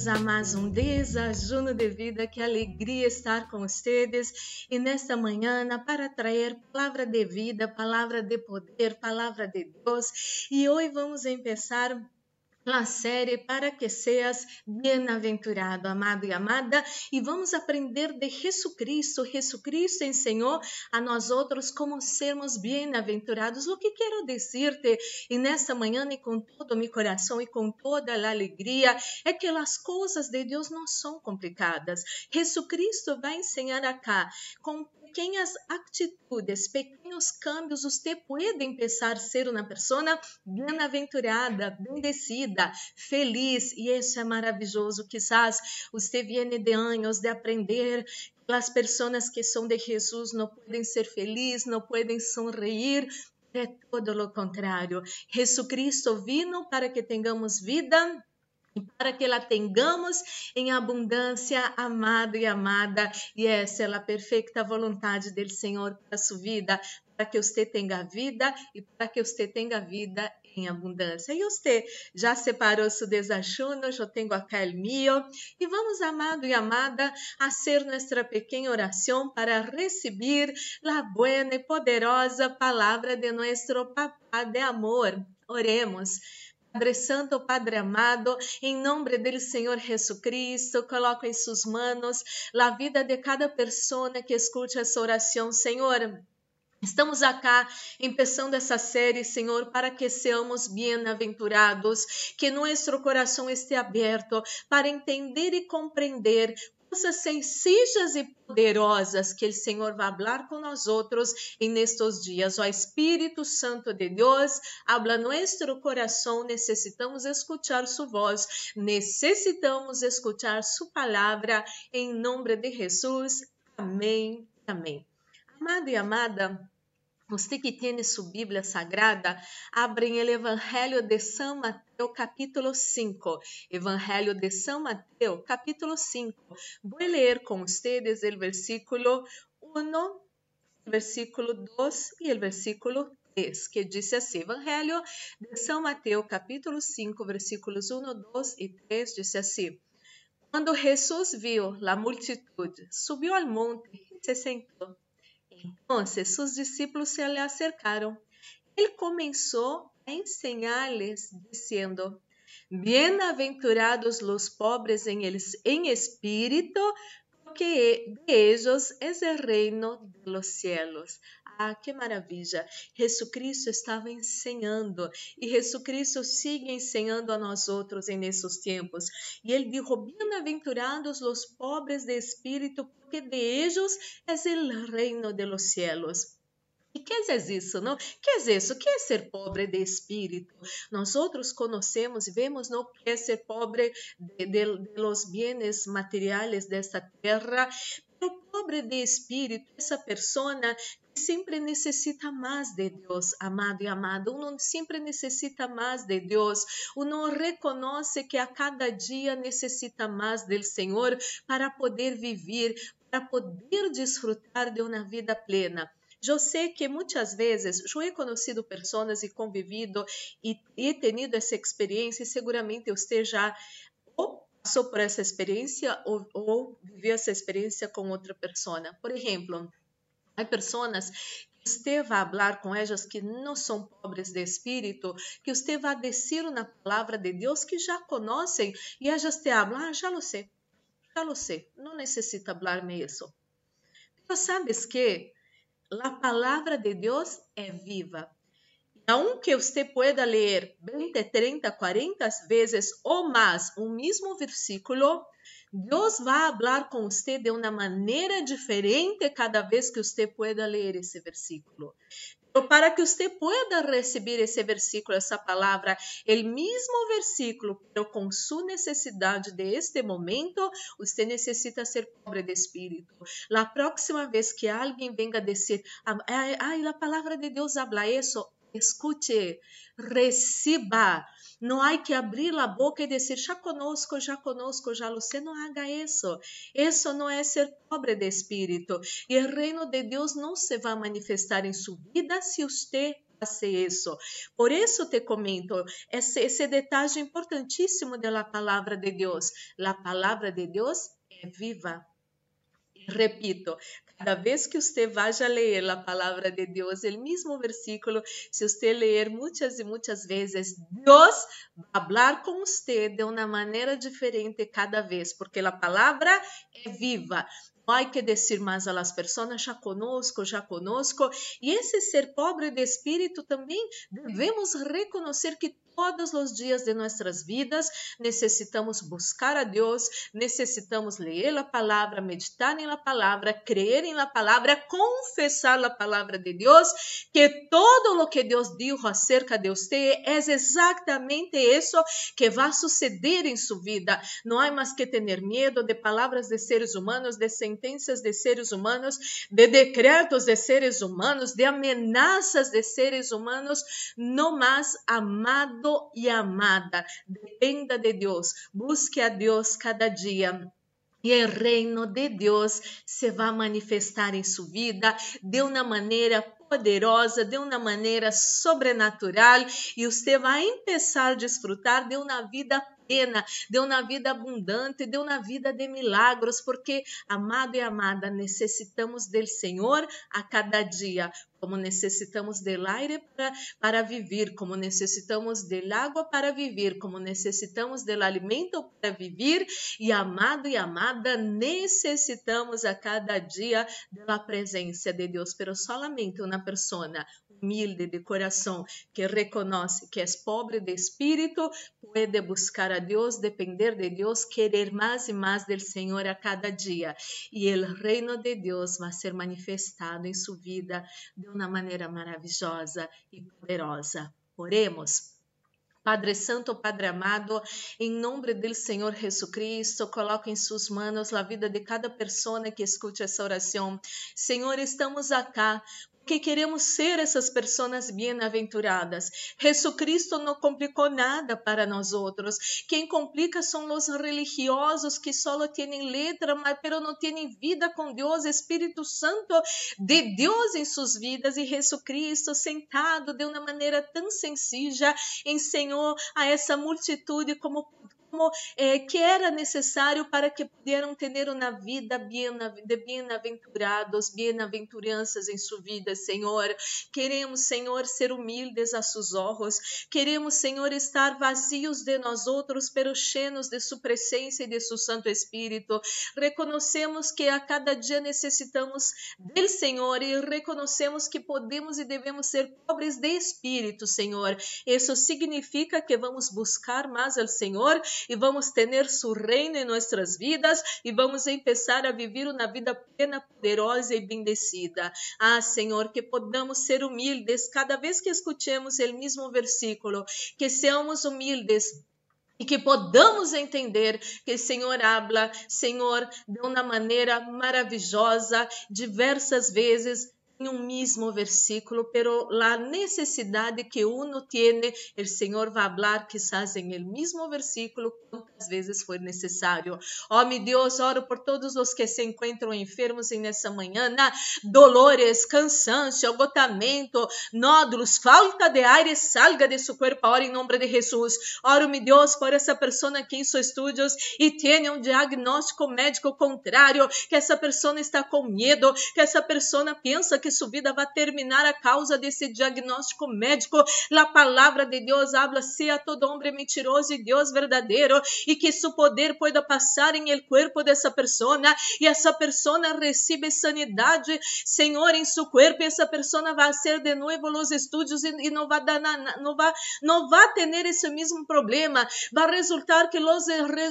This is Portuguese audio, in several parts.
Bem-vindos a mais um desajuno de vida. Que alegria estar com vocês e nesta manhã para trazer palavra de vida, palavra de poder, palavra de Deus. E hoje vamos começar a série para que seas bem-aventurado, amado e amada, e vamos aprender de Jesus Cristo. Jesus Cristo ensinou a nós outros como sermos bem-aventurados. O que quero dizer-te e nesta manhã e com todo o meu coração e com toda a alegria é que as coisas de Deus não são complicadas. Jesus Cristo vai ensinar acá com pequenas atitudes, pequenos cambios, você pode começar a ser uma pessoa bem-aventurada, bendecida, feliz, e isso é maravilhoso. Quizás você viene de anos de aprender as pessoas que são de Jesus não podem ser felizes, não podem sorrir, é todo o contrário. Jesus Cristo vino para que tenhamos vida para que la tenhamos em abundância, amado e amada, e essa é a perfeita vontade do Senhor para sua vida, para que você tenha vida e para que você tenha vida em abundância. E você já separou seu desajuno, eu tenho acá o meu, e vamos, amado e amada, a ser nossa pequena oração para receber a boa e poderosa palavra de nosso Papá de amor. Oremos. Padre Santo, Padre amado, em nome do Senhor Jesus Cristo, coloco em suas mãos a vida de cada pessoa que escute essa oração, Senhor. Estamos acá começando essa série, Senhor, para que seamos bem-aventurados, que nosso coração esteja aberto para entender e compreender coisas sencillas e poderosas que o Senhor vai falar com nós outros em nestes dias. O Espírito Santo de Deus habla nosso coração. Necessitamos escutar sua voz, necessitamos escutar sua palavra em nome de Jesus. Amém. Amém. Amado e amada, você que tem sua Bíblia Sagrada, abre o Evangelho de São Mateus, capítulo 5. Evangelho de São Mateus, capítulo 5. Vou ler com vocês o versículo 1, versículo 2 e o versículo 3, que diz assim: Evangelho de São Mateus, capítulo 5, versículos 1, 2 e 3, diz assim: Quando Jesus viu a multitude, subiu ao monte e se sentou. Entonces sus discípulos se le acercaron. Él comenzó a enseñarles diciendo, Bienaventurados los pobres en, el, en espíritu, porque de ellos es el reino de los cielos. Ah, que maravilha! Jesus Cristo estava ensinando e Jesus Cristo sigue ensinando a nós outros nesses tempos. E ele dijo: Bem-aventurados os pobres de espírito, porque de ellos es el reino de los cielos. E que é isso, não? Que é isso? Que é ser pobre de espírito? Nós outros conhecemos e vemos não que é ser pobre de, de, de los bienes materiais desta terra, o pobre de espírito, essa persona sempre necessita mais de Deus, amado e amado, uno sempre necessita mais de Deus, uno reconhece que a cada dia necessita mais do Senhor para poder viver, para poder desfrutar de uma vida plena. Eu sei que muitas vezes eu he conhecido pessoas e convivido e he tenido essa experiência e seguramente você já ou passou por essa experiência ou, ou viveu essa experiência com outra pessoa. Por exemplo, há pessoas que você vai falar com elas que não são pobres de espírito, que você vai dizer na palavra de Deus que já conhecem e elas te falam, ah, já lo sei, já lo sei, não necessita falar-me isso. Mas sabes que a palavra de Deus é viva aunque você pueda ler 20, 30, 40 vezes ou mais o mesmo versículo, Deus vai falar com você de uma maneira diferente cada vez que você pueda ler esse versículo. Pero para que você pueda receber esse versículo, essa palavra, o mesmo versículo, pero com sua necessidade de este momento, você necessita ser pobre de espírito. La próxima vez que alguém venga dizer, ai, ai, a palavra de Deus habla isso, escute, receba, Não há que abrir a boca e dizer, já conosco, já conosco, já sei. Não haga isso. Isso não é ser pobre de espírito. E o reino de Deus não se vai manifestar em sua vida se você hace isso. Por isso te comento esse, esse detalhe importantíssimo da palavra de Deus. A palavra de Deus é viva. Repito, cada vez que você vá ler a palavra de Deus, o mesmo versículo, se você ler muitas e muitas vezes, Deus vai falar com você de uma maneira diferente cada vez, porque a palavra é viva. Há que dizer mais a las pessoas, já conosco, já conosco. E esse ser pobre de espírito também devemos reconhecer que todos os dias de nossas vidas necessitamos buscar a Deus, necessitamos ler a palavra, meditar na palavra, crer na palavra, confessar a palavra de Deus, que todo o que Deus dijo acerca de você é exatamente isso que vai suceder em sua vida. Não há mais que ter medo de palavras de seres humanos, de sentenças de seres humanos, de decretos de seres humanos, de ameaças de seres humanos, não mais amado e amada. Dependa de Deus, busque a Deus cada dia. E o reino de Deus se vai manifestar em sua vida de uma maneira poderosa, de uma maneira sobrenatural, e você vai começar a desfrutar de uma vida plena, de uma vida abundante, de uma vida de milagros, porque, amado e amada, necessitamos do Senhor a cada dia como necessitamos del aire para, para viver, como necessitamos del água para viver, como necessitamos del alimento para viver, e amado e amada, necessitamos a cada dia da presença de Deus, pero solamente uma pessoa humilde de coração que reconhece que é pobre de espírito pode buscar a Deus, depender de Deus, querer mais e mais do Senhor a cada dia, e o reino de Deus vai ser manifestado em sua vida de uma maneira maravilhosa e poderosa. Oremos. Padre Santo, Padre amado, em nome do Senhor Jesus Cristo, coloco em suas mãos a vida de cada pessoa que escute essa oração. Senhor, estamos aqui que queremos ser essas pessoas bem-aventuradas. Jesucristo não complicou nada para nós outros. Quem complica são os religiosos que só têm letra, mas não têm vida com Deus, Espírito Santo de Deus em suas vidas e Jesucristo sentado de uma maneira tão sencilla ensinou a essa multitude como eh, que era necessário para que pudieran ter uma vida de bem-aventurados, bem-aventuranças em sua vida, Senhor. Queremos, Senhor, ser humildes a seus olhos. Queremos, Senhor, estar vazios de nós outros, pero cheios de sua presença e de seu Santo Espírito. Reconhecemos que a cada dia necessitamos do Senhor e reconhecemos que podemos e devemos ser pobres de espírito, Senhor. Isso significa que vamos buscar mais ao Senhor e vamos ter su reino em nossas vidas e vamos começar a viver uma vida plena, poderosa e bendecida. Ah, Senhor, que podamos ser humildes cada vez que escutemos o mesmo versículo, que seamos humildes e que podamos entender que o Senhor habla, Senhor, de uma maneira maravilhosa, diversas vezes em um mesmo versículo, pero la necessidade que uno tiene, el Señor va a hablar quizás en el mismo versículo quantas vezes for necessário. Ó, oh, meu Deus, oro por todos os que se encontram enfermos nessa manhã, dolores, cansancio, agotamento, nódulos, falta de aire, salga de seu corpo, ora em nome de Jesus. Oro, meu Deus, por essa pessoa aqui em seus estúdios e tenha um diagnóstico médico contrário, que essa pessoa está com medo, que essa pessoa pensa que sua vida vai terminar a causa desse diagnóstico médico. A palavra de Deus habla, a todo homem mentiroso e Deus verdadeiro, e que seu poder pueda passar em el cuerpo dessa pessoa, e essa pessoa recebe sanidade, Senhor, em seu corpo, e essa pessoa vai ser de novo os estudos e não vai dar não vai não vai ter esse mesmo problema. Vai resultar que os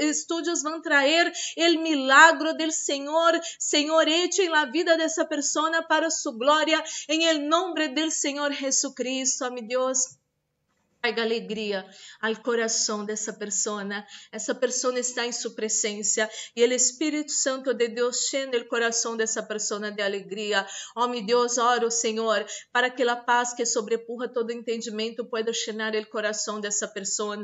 estudos vão trazer o milagro do Senhor, Senhor, hecho la vida dessa pessoa para sua glória, em el nombre del Senhor Jesucristo, meu Deus. Traiga alegria ao coração dessa pessoa. Essa pessoa está em sua presença e o Espírito Santo de Deus cheia o coração dessa pessoa de alegria. Oh, meu Deus, oro, Senhor, para que a paz que sobrepuja todo entendimento pueda chenar o coração dessa pessoa.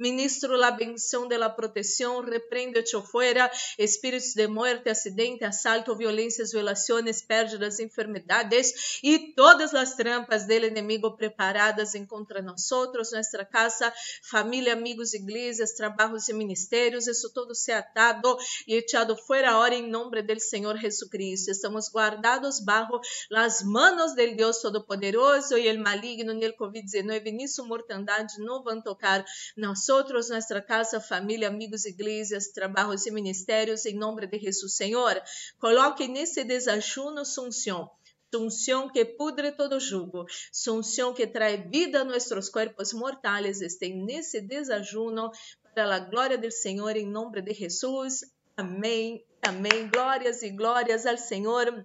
Ministro a bendição de la proteção, repreende-te fora, espíritos de morte, acidente, assalto, violências, violações, pérdidas, enfermidades e todas as trampas do inimigo preparadas contra nós outros, nossa casa, família, amigos, igrejas, trabalhos e ministérios, isso todo se atado e echado fora ahora em nome do Senhor Jesucristo. Estamos guardados bajo las manos Deus Todo-Poderoso e el maligno e el COVID-19 ni su mortandade não vão tocar nós outros, nossa casa, família, amigos, igrejas, trabalhos e ministérios, em nome de Jesus, Senhor. Coloque nesse desajuno sunção unción que pudre todo jugo, su que trae vida a nuestros cuerpos mortales, estén nesse desajuno para a glória do Senhor, em nome de Jesus. Amém, amém. Glórias e glórias ao Senhor.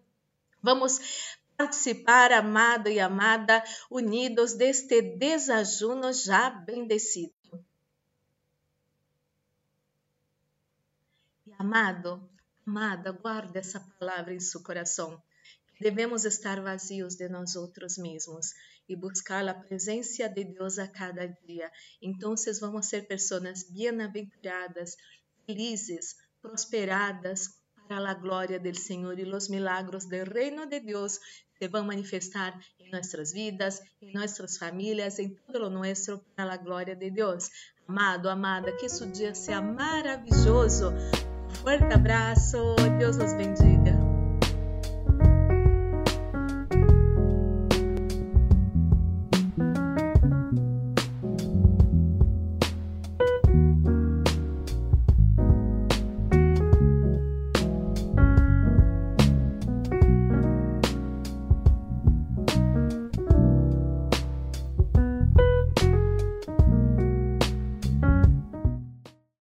Vamos participar, amado e amada, unidos deste desajuno já bendecido. Amado, amada, guarde essa palavra em seu coração. Devemos estar vazios de nós outros mesmos e buscar a presença de Deus a cada dia. Então, vamos ser pessoas bem-aventuradas, felizes, prosperadas para a glória do Senhor e os milagros do reino de Deus se vão manifestar em nossas vidas, em nossas famílias, em todo o nosso para a glória de Deus. Amado, amada, que esse dia seja maravilhoso. Um forte abraço, Deus os bendiga.